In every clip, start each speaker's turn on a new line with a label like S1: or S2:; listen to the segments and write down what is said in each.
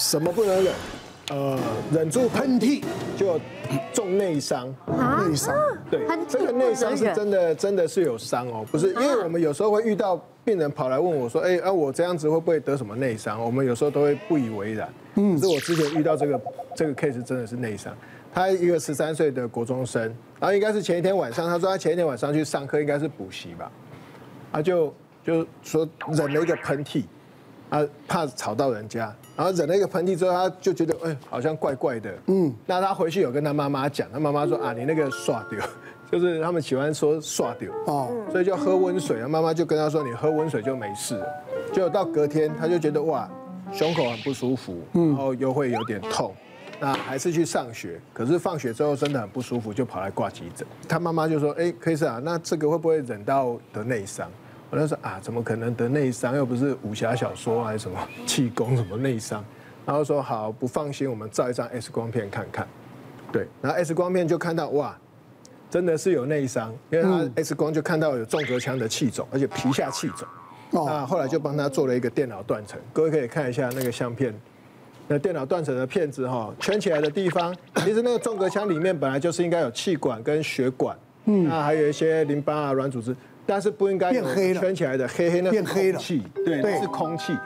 S1: 什么不能忍？呃，忍住喷嚏就中内伤，内伤。对，这个内伤是真的，真的是有伤哦，不是，因为我们有时候会遇到病人跑来问我说，哎，啊，我这样子会不会得什么内伤？我们有时候都会不以为然。嗯，可是我之前遇到这个这个 case 真的是内伤，他一个十三岁的国中生，然后应该是前一天晚上，他说他前一天晚上去上课，应该是补习吧，他就就说忍了一个喷嚏，啊，怕吵到人家。然后忍了一个喷嚏之后，他就觉得哎，好像怪怪的。嗯，那他回去有跟他妈妈讲，他妈妈说啊，你那个刷掉，就是他们喜欢说刷掉哦，所以就喝温水。妈妈就跟他说，你喝温水就没事了。就到隔天，他就觉得哇，胸口很不舒服，然后又会有点痛，那还是去上学。可是放学之后真的很不舒服，就跑来挂急诊。他妈妈就说，哎，可以啊，那这个会不会忍到得内伤？我就说啊，怎么可能得内伤？又不是武侠小说还是什么气功什么内伤？然后说好，不放心，我们照一张 X 光片看看。对，然后 X 光片就看到哇，真的是有内伤，因为他 X 光就看到有纵隔腔的气肿，而且皮下气肿。那后来就帮他做了一个电脑断层，各位可以看一下那个相片。那电脑断层的片子哈，圈起来的地方，其实那个纵隔腔里面本来就是应该有气管跟血管，嗯，那还有一些淋巴啊、软组织。但是不应该变黑圈起来的黑黑，那是空气，对，是空气。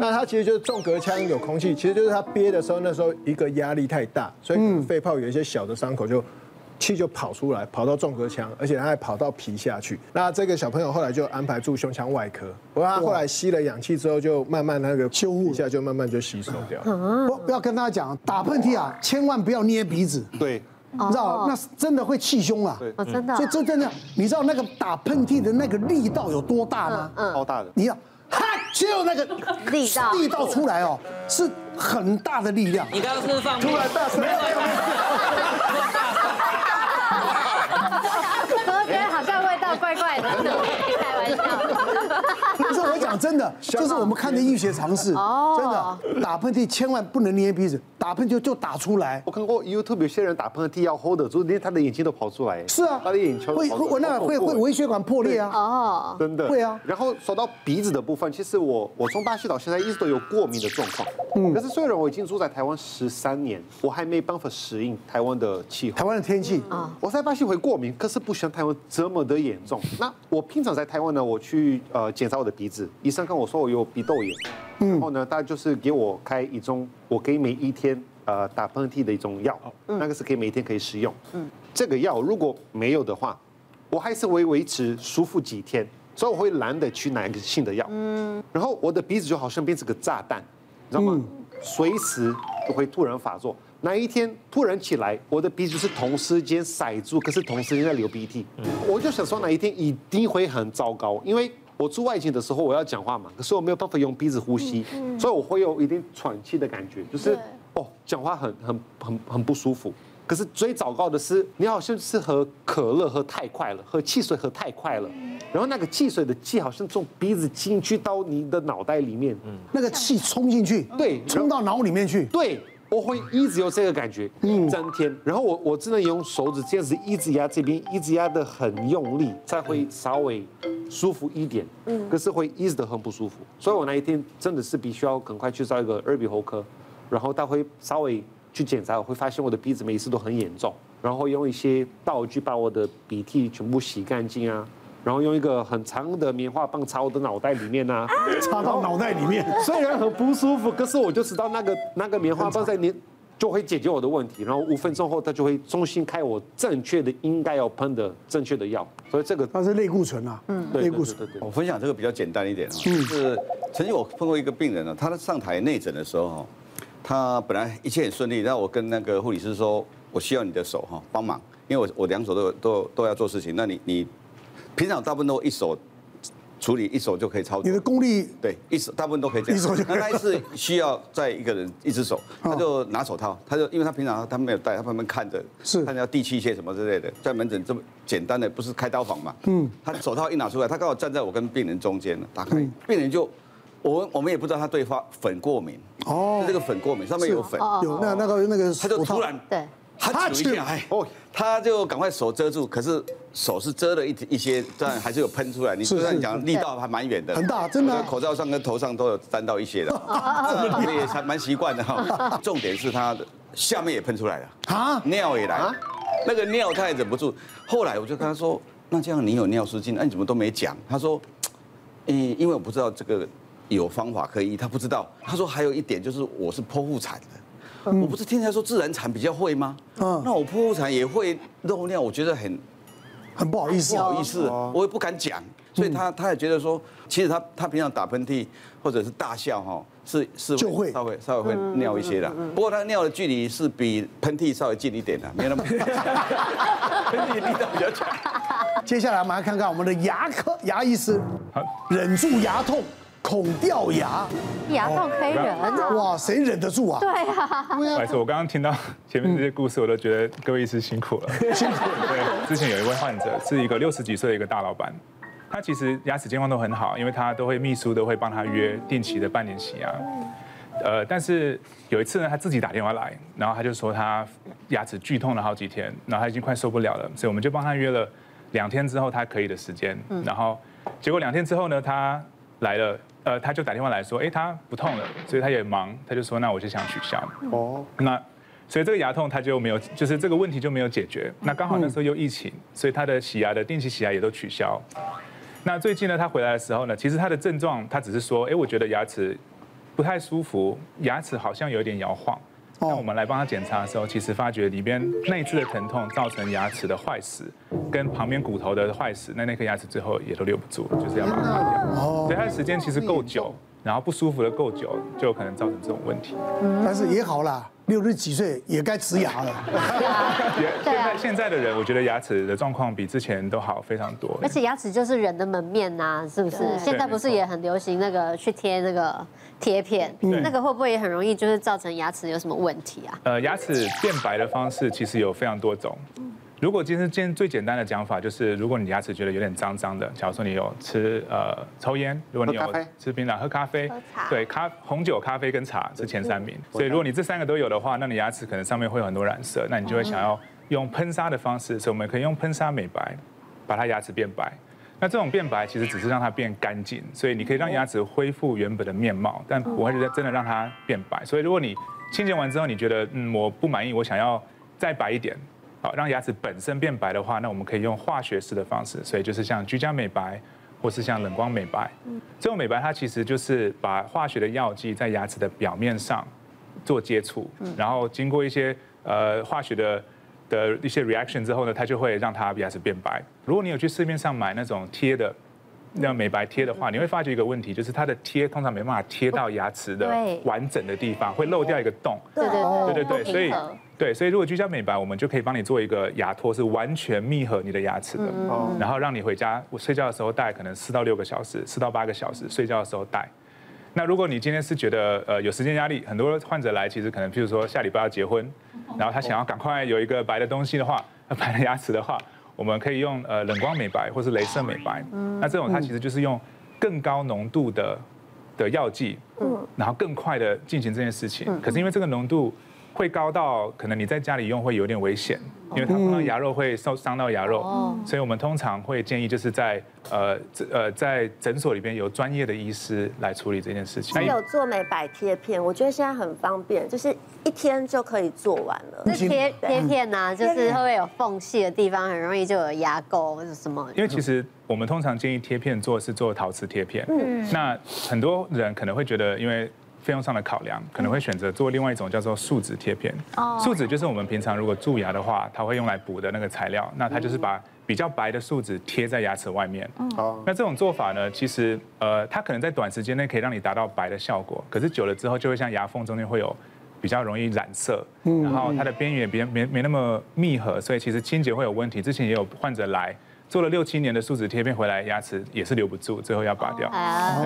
S1: 那它其实就是纵隔腔有空气，其实就是它憋的时候，那时候一个压力太大，所以肺泡有一些小的伤口，就气就跑出来，跑到纵隔腔，而且他还跑到皮下去。那这个小朋友后来就安排住胸腔外科，不过他后来吸了氧气之后，就慢慢那个一下就慢慢就吸收掉。
S2: 不不要跟他讲打喷嚏啊，千万不要捏鼻子。
S1: 对。
S2: 你知道，那是真的会气胸啊！
S3: 对，真的。
S2: 所以这真的，你知道那个打喷嚏的那个力道有多大吗？
S1: 嗯，超大的。
S2: 你要哈，就那个力道力道出来哦，是很大的力量。
S4: 你刚刚是放
S2: 突然大声，没有没有没有。
S3: 我觉得好像味道怪怪的，开玩笑。
S2: 不是我讲真的，这是我们看的医学常识。哦，真的，打喷嚏千万不能捏鼻子。打喷嚏就打出来。
S1: 我看过 YouTube 有些人打喷嚏要 hold 得住，连他的眼睛都跑出来。
S2: 是啊，
S1: 他的眼球
S2: 会会那会会微血管破裂啊。
S3: 哦，
S1: 真的。
S2: 会啊。
S1: 然后说到鼻子的部分，其实我我从巴西到现在一直都有过敏的状况。嗯。可是虽然我已经住在台湾十三年，我还没办法适应台湾的气候。
S2: 台湾的天气
S3: 啊。
S1: 我在巴西会过敏，可是不像台湾这么的严重。那我平常在台湾呢，我去呃检查我的鼻子，医生跟我说我有鼻窦炎，然后呢，他就是给我开一种，我可以每一天。呃，打喷嚏的一种药，那个是可以每天可以使用。嗯，这个药如果没有的话，我还是会维持舒服几天，所以我会懒得去拿一个新的药。嗯，然后我的鼻子就好像变成个炸弹，你知道吗？随时都会突然发作。哪一天突然起来，我的鼻子是同时间塞住，可是同时间在流鼻涕。我就想说，哪一天一定会很糟糕，因为我住外景的时候我要讲话嘛，可是我没有办法用鼻子呼吸，所以我会有一点喘气的感觉，就是。哦，讲话很很很很不舒服。可是最糟糕的是，你好像是喝可乐喝太快了，喝汽水喝太快了，然后那个汽水的气好像从鼻子进去到你的脑袋里面，嗯，
S2: 那个气冲进去，
S1: 对，
S2: 冲到脑里面去，
S1: 对，我会一直有这个感觉，一整天。然后我我只能用手指这样子一直压这边，一直压得很用力，才会稍微舒服一点。嗯，可是会一直都很不舒服，所以我那一天真的是必须要赶快去找一个耳鼻喉科。然后他会稍微去检查，我会发现我的鼻子每一次都很严重，然后用一些道具把我的鼻涕全部洗干净啊，然后用一个很长的棉花棒插我的脑袋里面啊，
S2: 插到脑袋里面，
S1: 虽然很不舒服，可是我就知道那个 那个棉花棒在你就会解决我的问题，然后五分钟后他就会重新开我正确的应该要喷的正确的药，所以这个
S2: 它是类固醇啊，嗯，类固醇。
S5: 我分享这个比较简单一点啊，就是曾经我碰过一个病人呢，他上台内诊的时候他本来一切很顺利，然后我跟那个护理师说，我需要你的手哈帮忙，因为我我两手都都都要做事情。那你你平常大部分都一手处理，一手就可以操作。
S2: 你的功力
S5: 对，一手大部分都可以这样。一手就。那他是需要在一个人一只手，他就拿手套，他就因为他平常他没有戴，他旁边看着是看着要递器械什么之类的，在门诊这么简单的不是开刀房嘛，嗯，他手套一拿出来，他刚好站在我跟病人中间了，打开，病人就。我我们也不知道他对发粉过敏哦，这个粉过敏上面有粉，
S2: 有那那个那个，
S5: 他就突然
S3: 对
S5: 哈啾一下，哎，哦，他就赶快手遮住，可是手是遮了一一些，但还是有喷出来。你虽然讲力道还蛮远的，
S2: 很大，真的。
S5: 口罩上跟头上都有沾到一些的，这也还蛮习惯的哈。重点是他的下面也喷出来了啊，尿也来，那个尿他也忍不住。后来我就跟他说，那这样你有尿失禁，那你怎么都没讲？他说，嗯，因为我不知道这个有方法可以医，他不知道。他说还有一点就是我是剖腹产的。我不是听起来说自然产比较会吗？嗯，那我剖腹产也会漏尿，我觉得很
S2: 很不好意思，
S5: 不好意思，我也不敢讲，所以他他也觉得说，其实他他平常打喷嚏或者是大笑哈，是是
S2: 就会。
S5: 稍微稍微会尿一些的，不过他尿的距离是比喷嚏稍微近一点的，没那么，喷嚏力道比较强。
S2: 接下来我们来看看我们的牙科牙医师，忍住牙痛。恐掉牙，
S3: 牙痛可以忍？
S2: 哇，谁忍得住啊？
S3: 对啊。
S4: 不好意思，我刚刚听到前面这些故事，我都觉得各位医师辛苦了。
S2: 辛苦。
S4: 对，之前有一位患者是一个六十几岁的一个大老板，他其实牙齿健康都很好，因为他都会秘书都会帮他约定期的半年洗牙。呃，但是有一次呢，他自己打电话来，然后他就说他牙齿剧痛了好几天，然后他已经快受不了了，所以我们就帮他约了两天之后他可以的时间。然后结果两天之后呢，他来了。呃，他就打电话来说，哎，他不痛了，所以他也忙，他就说，那我就想取消。哦，那所以这个牙痛他就没有，就是这个问题就没有解决。那刚好那时候又疫情，所以他的洗牙的定期洗牙也都取消。那最近呢，他回来的时候呢，其实他的症状他只是说，哎，我觉得牙齿不太舒服，牙齿好像有点摇晃。那我们来帮他检查的时候，其实发觉里边内置的疼痛造成牙齿的坏死，跟旁边骨头的坏死，那那颗牙齿最后也都留不住，就是要把它拔掉。所以它的时间其实够久，然后不舒服的够久，就有可能造成这种问题。
S2: 但是也好啦。六十几岁也该植牙了。
S4: 现在 现在的人，我觉得牙齿的状况比之前都好非常多。
S3: 而且牙齿就是人的门面呐，是不是？现在不是也很流行那个去贴那个贴片，那个会不会也很容易就是造成牙齿有什么问题啊？
S4: 呃，牙齿变白的方式其实有非常多种。如果今天今天最简单的讲法就是，如果你牙齿觉得有点脏脏的，假如说你有吃呃抽烟，如果你有吃槟榔、喝咖啡，对，咖红酒、咖啡跟茶是前三名。所以如果你这三个都有的话，那你牙齿可能上面会有很多染色，那你就会想要用喷砂的方式，所以我们可以用喷砂美白，把它牙齿变白。那这种变白其实只是让它变干净，所以你可以让牙齿恢复原本的面貌，但不会真的让它变白。所以如果你清洁完之后你觉得嗯我不满意，我想要再白一点。好，让牙齿本身变白的话，那我们可以用化学式的方式，所以就是像居家美白，或是像冷光美白。这种美白它其实就是把化学的药剂在牙齿的表面上做接触，然后经过一些呃化学的的一些 reaction 之后呢，它就会让它牙齿变白。如果你有去市面上买那种贴的。那美白贴的话，你会发觉一个问题，就是它的贴通常没办法贴到牙齿的完整的地方，会漏掉一个洞。
S3: 对对
S4: 对对对，所以对，所以如果居家美白，我们就可以帮你做一个牙托，是完全密合你的牙齿的，然后让你回家我睡觉的时候戴，可能四到六个小时，四到八个小时睡觉的时候戴。那如果你今天是觉得呃有时间压力，很多患者来其实可能譬如说下礼拜要结婚，然后他想要赶快有一个白的东西的话，白的牙齿的话。我们可以用呃冷光美白或是镭射美白，那这种它其实就是用更高浓度的的药剂，然后更快的进行这件事情。可是因为这个浓度会高到可能你在家里用会有点危险。因为它碰到牙肉会受伤到牙肉，所以我们通常会建议就是在呃呃在诊所里边有专业的医师来处理这件事情。
S6: 还有做美白贴片，我觉得现在很方便，就是一天就可以做完了。
S3: 那贴贴片呢，就是会不会有缝隙的地方，很容易就有牙垢或者什么？
S4: 因为其实我们通常建议贴片做是做陶瓷贴片，嗯，那很多人可能会觉得因为。费用上的考量，可能会选择做另外一种叫做树脂贴片。哦，树脂就是我们平常如果蛀牙的话，它会用来补的那个材料。那它就是把比较白的树脂贴在牙齿外面。哦，那这种做法呢，其实呃，它可能在短时间内可以让你达到白的效果，可是久了之后就会像牙缝中间会有比较容易染色，然后它的边缘也比较没没那么密合，所以其实清洁会有问题。之前也有患者来。做了六七年的树脂贴片回来，牙齿也是留不住，最后要拔掉，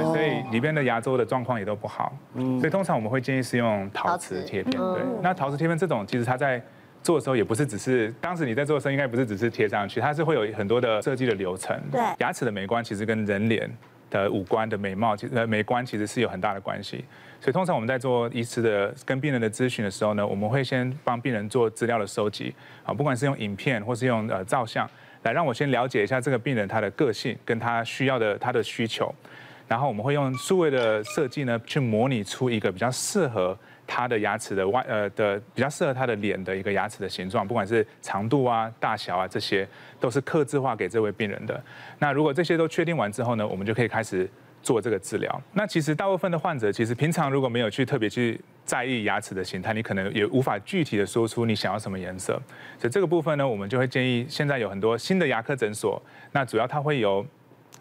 S4: 所以里边的牙周的状况也都不好。所以通常我们会建议是用陶瓷贴片。对，那陶瓷贴片这种，其实它在做的时候也不是只是当时你在做的时候，应该不是只是贴上去，它是会有很多的设计的流程。对，牙齿的美观其实跟人脸的五官的美貌，其实呃美观其实是有很大的关系。所以通常我们在做医师的跟病人的咨询的时候呢，我们会先帮病人做资料的收集，啊，不管是用影片或是用呃照相，来让我先了解一下这个病人他的个性跟他需要的他的需求，然后我们会用数位的设计呢，去模拟出一个比较适合他的牙齿的外呃的比较适合他的脸的一个牙齿的形状，不管是长度啊、大小啊，这些都是客制化给这位病人的。那如果这些都确定完之后呢，我们就可以开始。做这个治疗，那其实大部分的患者其实平常如果没有去特别去在意牙齿的形态，你可能也无法具体的说出你想要什么颜色。所以这个部分呢，我们就会建议现在有很多新的牙科诊所，那主要它会有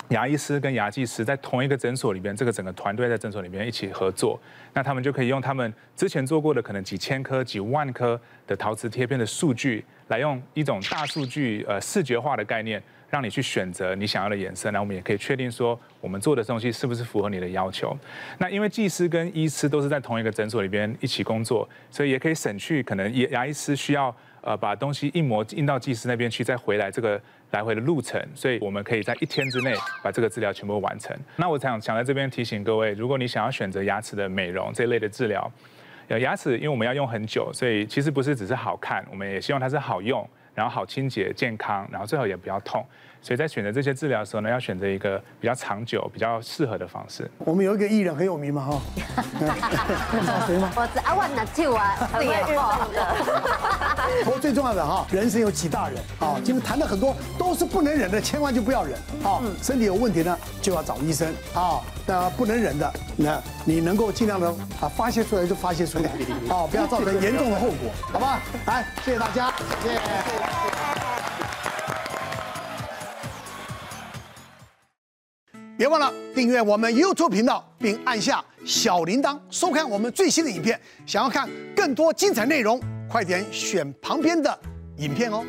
S4: 牙医师跟牙技师在同一个诊所里边，这个整个团队在诊所里面一起合作，那他们就可以用他们之前做过的可能几千颗、几万颗的陶瓷贴片的数据，来用一种大数据呃视觉化的概念。让你去选择你想要的颜色，那我们也可以确定说，我们做的东西是不是符合你的要求。那因为技师跟医师都是在同一个诊所里边一起工作，所以也可以省去可能牙医师需要呃把东西印模印到技师那边去，再回来这个来回的路程。所以我们可以在一天之内把这个治疗全部完成。那我想想在这边提醒各位，如果你想要选择牙齿的美容这一类的治疗，呃，牙齿因为我们要用很久，所以其实不是只是好看，我们也希望它是好用。然后好清洁、健康，然后最好也不要痛，所以在选择这些治疗的时候呢，要选择一个比较长久、比较适合的方式。
S2: 我们有一个艺人很有名嘛，哈，谁吗？
S3: 我是阿万的舅啊，四眼凤
S2: 的。不过最重要的哈，人生有几大人啊？今天谈的很多都是不能忍的，千万就不要忍啊！身体有问题呢，就要找医生啊。那不能忍的，那你能够尽量的啊发泄出来就发泄出来，啊，不要造成严重的后果，好吧？来，谢谢大家，谢谢。别忘了订阅我们 YouTube 频道，并按下小铃铛，收看我们最新的影片。想要看更多精彩内容，快点选旁边的影片哦。